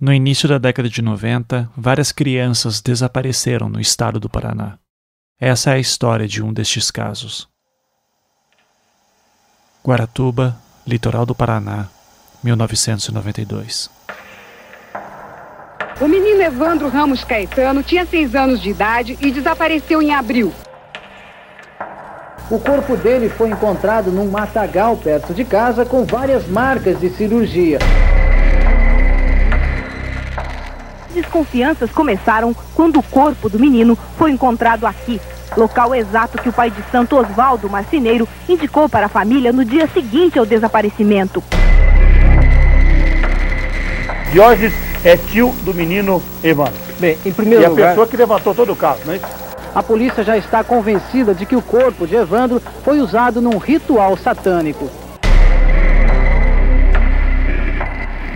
No início da década de 90, várias crianças desapareceram no estado do Paraná. Essa é a história de um destes casos. Guaratuba, litoral do Paraná, 1992. O menino Evandro Ramos Caetano tinha seis anos de idade e desapareceu em abril. O corpo dele foi encontrado num matagal perto de casa com várias marcas de cirurgia. Desconfianças começaram quando o corpo do menino foi encontrado aqui, local exato que o pai de Santo Oswaldo Marcineiro indicou para a família no dia seguinte ao desaparecimento. Diógenes é tio do menino Evandro. Bem, em primeiro e a lugar, pessoa que levantou todo o caso, não é isso? a polícia já está convencida de que o corpo de Evandro foi usado num ritual satânico.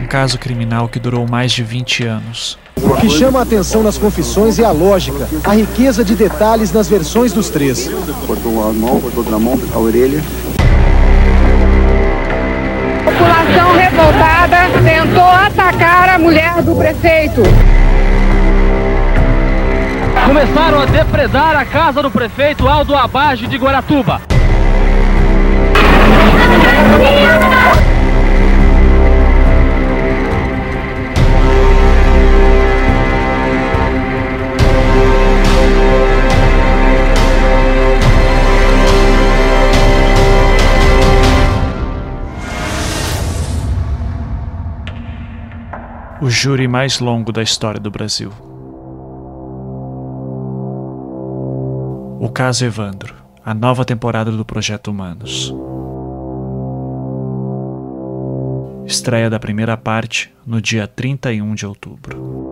Um caso criminal que durou mais de 20 anos. O que chama a atenção nas confissões é a lógica, a riqueza de detalhes nas versões dos três. Cortou a mão, cortou outra mão, a orelha. População revoltada tentou atacar a mulher do prefeito. Começaram a depredar a casa do prefeito Aldo Abage de Guaratuba. O júri mais longo da história do Brasil. O caso Evandro, a nova temporada do Projeto Humanos. Estreia da primeira parte no dia 31 de outubro.